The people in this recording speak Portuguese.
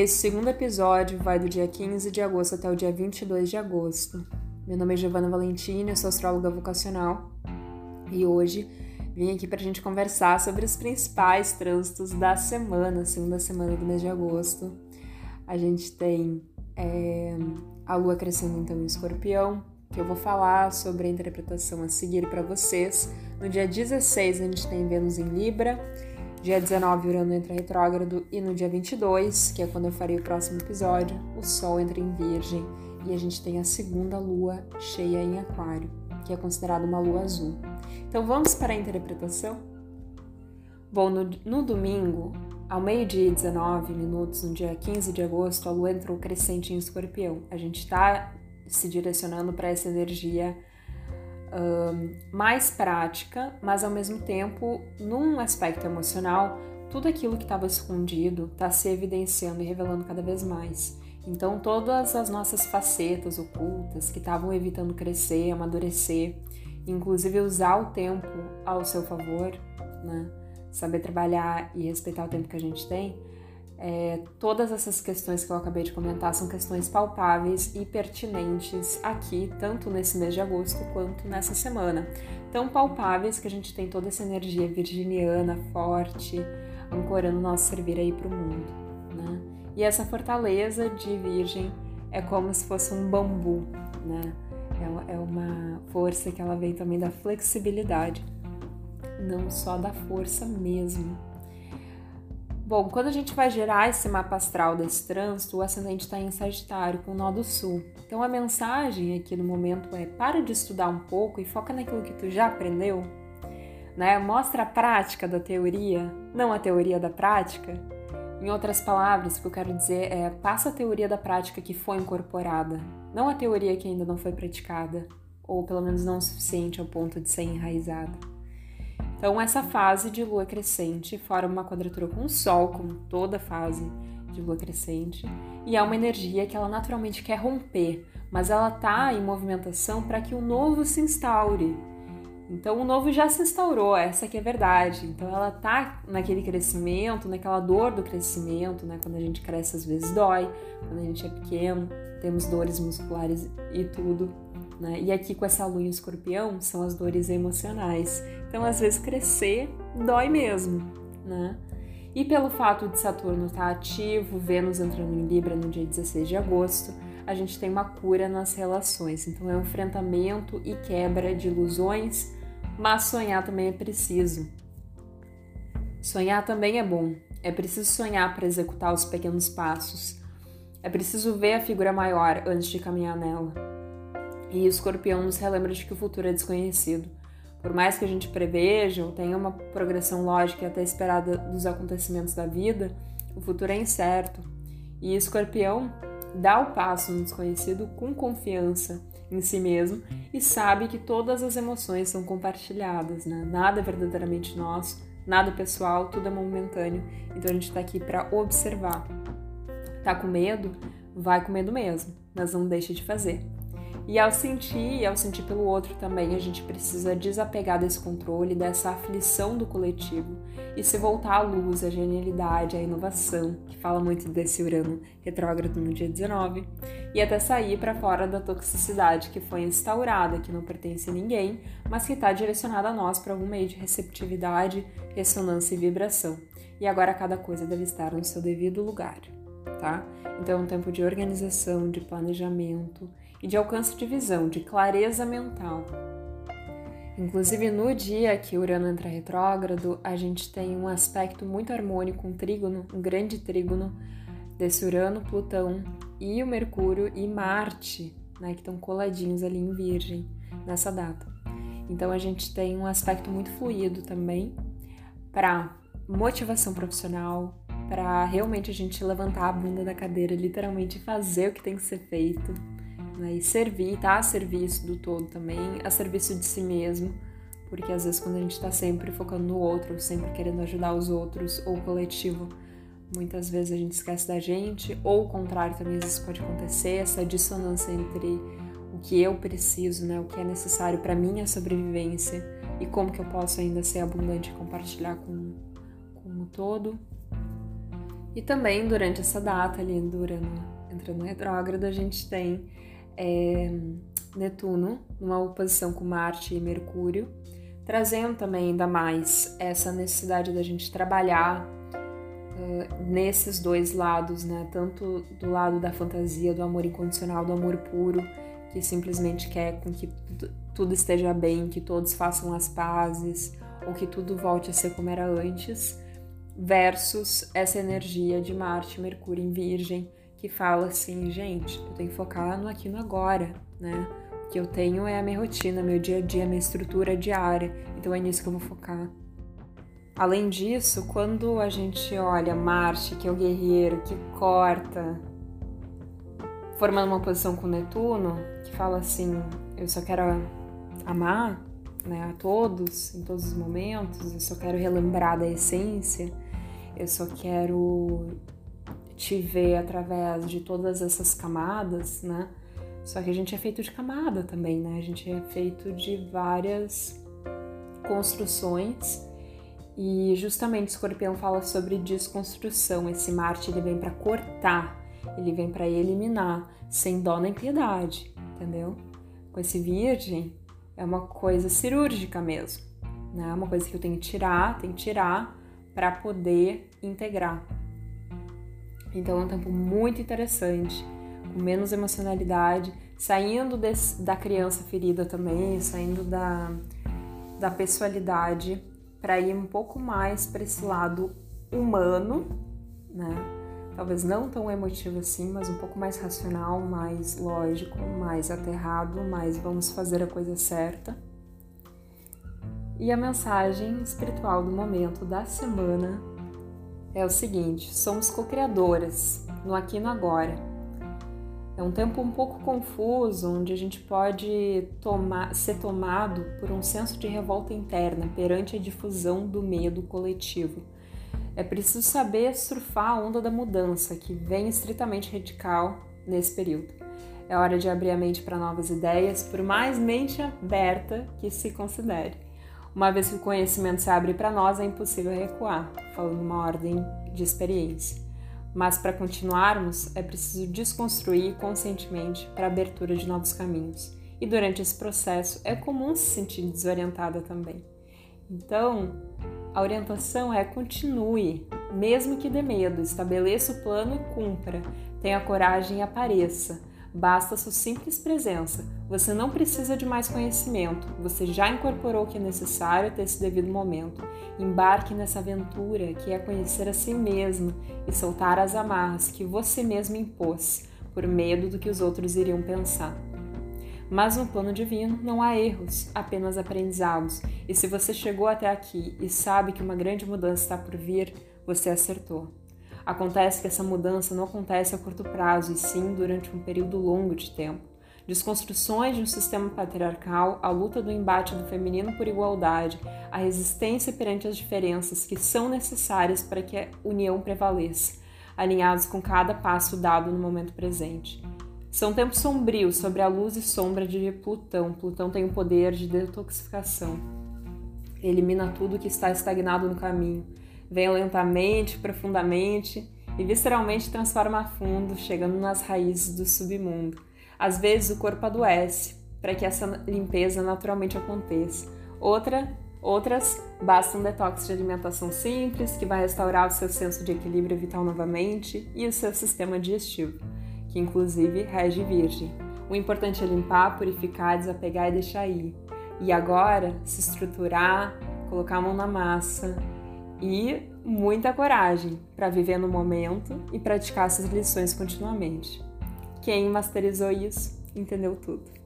Esse segundo episódio vai do dia 15 de agosto até o dia 22 de agosto. Meu nome é Giovana Valentini, eu sou astróloga vocacional e hoje vim aqui para a gente conversar sobre os principais trânsitos da semana, segunda semana do mês de agosto. A gente tem é, a lua crescendo então em escorpião, que eu vou falar sobre a interpretação a seguir para vocês. No dia 16 a gente tem Vênus em Libra, dia 19 Urano entra retrógrado e no dia 22, que é quando eu farei o próximo episódio, o Sol entra em Virgem e a gente tem a segunda lua cheia em Aquário, que é considerada uma lua azul. Então vamos para a interpretação? Bom, no, no domingo, ao meio-dia e 19 minutos, no dia 15 de agosto, a lua entrou crescente em escorpião. A gente está se direcionando para essa energia mais prática, mas ao mesmo tempo, num aspecto emocional, tudo aquilo que estava escondido está se evidenciando e revelando cada vez mais. Então, todas as nossas facetas ocultas que estavam evitando crescer, amadurecer, inclusive usar o tempo ao seu favor, né? saber trabalhar e respeitar o tempo que a gente tem, é, todas essas questões que eu acabei de comentar são questões palpáveis e pertinentes aqui, tanto nesse mês de agosto quanto nessa semana. Tão palpáveis que a gente tem toda essa energia virginiana forte, ancorando nosso servir aí para o mundo. Né? E essa fortaleza de Virgem é como se fosse um bambu, né? É, é uma força que ela vem também da flexibilidade, não só da força mesmo. Bom, quando a gente vai gerar esse mapa astral desse trânsito, o ascendente está em Sagitário, com o nó do Sul. Então a mensagem aqui no momento é: para de estudar um pouco e foca naquilo que tu já aprendeu. Né? Mostra a prática da teoria, não a teoria da prática. Em outras palavras, o que eu quero dizer é: passa a teoria da prática que foi incorporada, não a teoria que ainda não foi praticada, ou pelo menos não o suficiente ao ponto de ser enraizada. Então, essa fase de lua crescente forma uma quadratura com o Sol, como toda fase de lua crescente, e é uma energia que ela naturalmente quer romper, mas ela está em movimentação para que o novo se instaure. Então, o novo já se instaurou, essa que é a verdade. Então, ela está naquele crescimento, naquela dor do crescimento, né? Quando a gente cresce, às vezes dói, quando a gente é pequeno, temos dores musculares e tudo. Né? E aqui com essa lua em escorpião são as dores emocionais. Então, às vezes, crescer dói mesmo, né? E pelo fato de Saturno estar tá ativo, Vênus entrando em Libra no dia 16 de agosto, a gente tem uma cura nas relações. Então, é um enfrentamento e quebra de ilusões, mas sonhar também é preciso. Sonhar também é bom. É preciso sonhar para executar os pequenos passos. É preciso ver a figura maior antes de caminhar nela. E o escorpião nos relembra de que o futuro é desconhecido. Por mais que a gente preveja ou tenha uma progressão lógica até esperada dos acontecimentos da vida, o futuro é incerto. E escorpião dá o passo no desconhecido com confiança em si mesmo e sabe que todas as emoções são compartilhadas, né? Nada é verdadeiramente nosso, nada pessoal, tudo é momentâneo. Então a gente está aqui para observar. Tá com medo? Vai com medo mesmo, mas não deixe de fazer. E ao sentir, e ao sentir pelo outro também, a gente precisa desapegar desse controle, dessa aflição do coletivo e se voltar à luz, à genialidade, à inovação, que fala muito desse Urano retrógrado no dia 19, e até sair para fora da toxicidade que foi instaurada, que não pertence a ninguém, mas que está direcionada a nós para algum meio de receptividade, ressonância e vibração. E agora cada coisa deve estar no seu devido lugar, tá? Então é um tempo de organização, de planejamento e de alcance de visão, de clareza mental. Inclusive, no dia que Urano entra retrógrado, a gente tem um aspecto muito harmônico, um trígono, um grande trígono desse Urano, Plutão e o Mercúrio e Marte, né, que estão coladinhos ali em Virgem nessa data. Então, a gente tem um aspecto muito fluido também para motivação profissional, para realmente a gente levantar a bunda da cadeira, literalmente fazer o que tem que ser feito né? E servir, tá a serviço do todo também, a serviço de si mesmo, porque às vezes quando a gente está sempre focando no outro, sempre querendo ajudar os outros ou o coletivo, muitas vezes a gente esquece da gente, ou o contrário também às vezes pode acontecer, essa dissonância entre o que eu preciso, né, o que é necessário para minha sobrevivência e como que eu posso ainda ser abundante e compartilhar com, com o todo. E também durante essa data ali, durante, entrando retrógrado, a gente tem é, Netuno numa oposição com Marte e Mercúrio, trazendo também ainda mais essa necessidade da gente trabalhar uh, nesses dois lados, né? Tanto do lado da fantasia, do amor incondicional, do amor puro, que simplesmente quer com que tudo esteja bem, que todos façam as pazes, ou que tudo volte a ser como era antes, versus essa energia de Marte, Mercúrio em Virgem, que fala assim, gente, eu tenho que focar no aqui no agora, né? O que eu tenho é a minha rotina, meu dia a dia, minha estrutura diária, então é nisso que eu vou focar. Além disso, quando a gente olha Marte, que é o guerreiro que corta, formando uma posição com Netuno, que fala assim: eu só quero amar né, a todos, em todos os momentos, eu só quero relembrar da essência, eu só quero te ver através de todas essas camadas, né? Só que a gente é feito de camada também, né? A gente é feito de várias construções e justamente Escorpião fala sobre desconstrução. Esse Marte ele vem para cortar, ele vem para eliminar, sem dó nem piedade, entendeu? Com esse Virgem é uma coisa cirúrgica mesmo, né? É uma coisa que eu tenho que tirar, tenho que tirar para poder integrar. Então é um tempo muito interessante, com menos emocionalidade, saindo desse, da criança ferida também, saindo da, da pessoalidade para ir um pouco mais para esse lado humano, né? Talvez não tão emotivo assim, mas um pouco mais racional, mais lógico, mais aterrado, mais vamos fazer a coisa certa. E a mensagem espiritual do momento da semana é o seguinte: somos co-criadoras no aqui e no agora. É um tempo um pouco confuso, onde a gente pode tomar, ser tomado por um senso de revolta interna perante a difusão do medo coletivo. É preciso saber surfar a onda da mudança, que vem estritamente radical nesse período. É hora de abrir a mente para novas ideias, por mais mente aberta que se considere. Uma vez que o conhecimento se abre para nós, é impossível recuar, falando uma ordem de experiência. Mas para continuarmos, é preciso desconstruir conscientemente para a abertura de novos caminhos. E durante esse processo é comum se sentir desorientada também. Então, a orientação é continue, mesmo que dê medo, estabeleça o plano e cumpra, tenha coragem e apareça. Basta sua simples presença. Você não precisa de mais conhecimento. Você já incorporou o que é necessário até esse devido momento. Embarque nessa aventura que é conhecer a si mesmo e soltar as amarras que você mesmo impôs, por medo do que os outros iriam pensar. Mas no plano divino não há erros, apenas aprendizados. E se você chegou até aqui e sabe que uma grande mudança está por vir, você acertou. Acontece que essa mudança não acontece a curto prazo, e sim durante um período longo de tempo. Desconstruções de um sistema patriarcal, a luta do embate do feminino por igualdade, a resistência perante as diferenças que são necessárias para que a união prevaleça, alinhados com cada passo dado no momento presente. São tempos sombrios sobre a luz e sombra de Plutão. Plutão tem o poder de detoxificação. Elimina tudo que está estagnado no caminho Venha lentamente, profundamente e visceralmente transforma a fundo, chegando nas raízes do submundo. Às vezes o corpo adoece para que essa limpeza naturalmente aconteça. Outra, outras basta um detox de alimentação simples que vai restaurar o seu senso de equilíbrio vital novamente e o seu sistema digestivo, que inclusive rege virgem. O importante é limpar, purificar, desapegar e deixar ir. E agora, se estruturar, colocar a mão na massa, e muita coragem para viver no momento e praticar essas lições continuamente. Quem masterizou isso entendeu tudo.